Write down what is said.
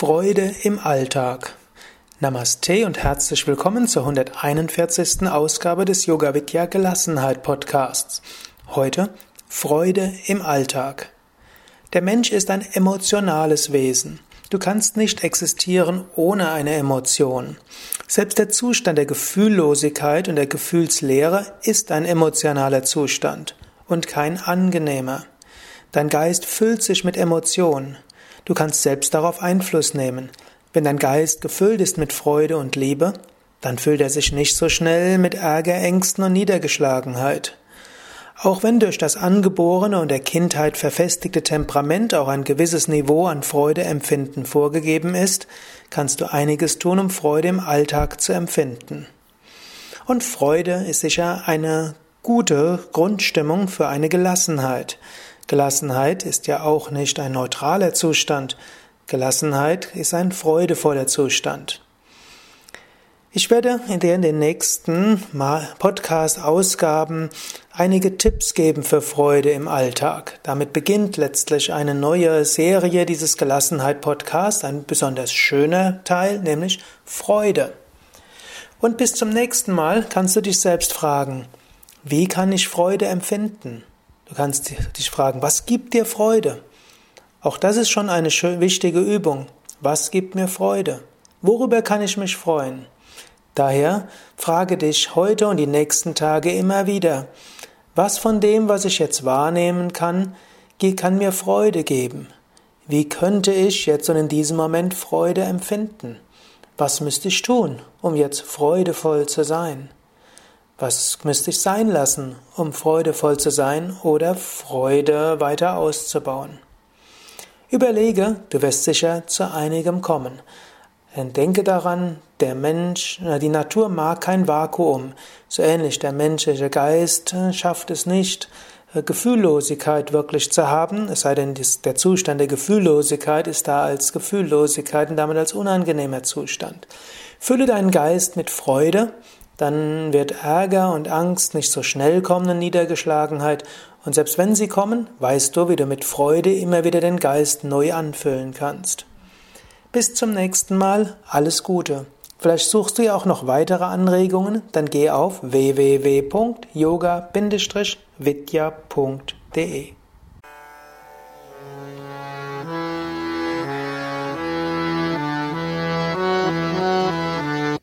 Freude im Alltag. Namaste und herzlich willkommen zur 141. Ausgabe des Yoga Vidya Gelassenheit Podcasts. Heute Freude im Alltag. Der Mensch ist ein emotionales Wesen. Du kannst nicht existieren ohne eine Emotion. Selbst der Zustand der Gefühllosigkeit und der Gefühlsleere ist ein emotionaler Zustand und kein angenehmer. Dein Geist füllt sich mit Emotionen. Du kannst selbst darauf Einfluss nehmen. Wenn dein Geist gefüllt ist mit Freude und Liebe, dann füllt er sich nicht so schnell mit Ärger, Ängsten und Niedergeschlagenheit. Auch wenn durch das angeborene und der Kindheit verfestigte Temperament auch ein gewisses Niveau an Freudeempfinden vorgegeben ist, kannst du einiges tun, um Freude im Alltag zu empfinden. Und Freude ist sicher eine gute Grundstimmung für eine Gelassenheit. Gelassenheit ist ja auch nicht ein neutraler Zustand. Gelassenheit ist ein freudevoller Zustand. Ich werde in den nächsten Podcast-Ausgaben einige Tipps geben für Freude im Alltag. Damit beginnt letztlich eine neue Serie dieses Gelassenheit-Podcasts, ein besonders schöner Teil, nämlich Freude. Und bis zum nächsten Mal kannst du dich selbst fragen, wie kann ich Freude empfinden? Du kannst dich fragen, was gibt dir Freude? Auch das ist schon eine wichtige Übung. Was gibt mir Freude? Worüber kann ich mich freuen? Daher frage dich heute und die nächsten Tage immer wieder, was von dem, was ich jetzt wahrnehmen kann, kann mir Freude geben? Wie könnte ich jetzt und in diesem Moment Freude empfinden? Was müsste ich tun, um jetzt freudevoll zu sein? Was müsste ich sein lassen, um freudevoll zu sein oder Freude weiter auszubauen? Überlege, du wirst sicher zu einigem kommen. Denke daran, der Mensch, die Natur mag kein Vakuum. So ähnlich der menschliche Geist schafft es nicht, Gefühllosigkeit wirklich zu haben, es sei denn, der Zustand der Gefühllosigkeit ist da als Gefühllosigkeit und damit als unangenehmer Zustand. Fülle deinen Geist mit Freude, dann wird Ärger und Angst nicht so schnell kommen in Niedergeschlagenheit, und selbst wenn sie kommen, weißt du, wie du mit Freude immer wieder den Geist neu anfüllen kannst. Bis zum nächsten Mal, alles Gute. Vielleicht suchst du ja auch noch weitere Anregungen, dann geh auf www.yoga-vidya.de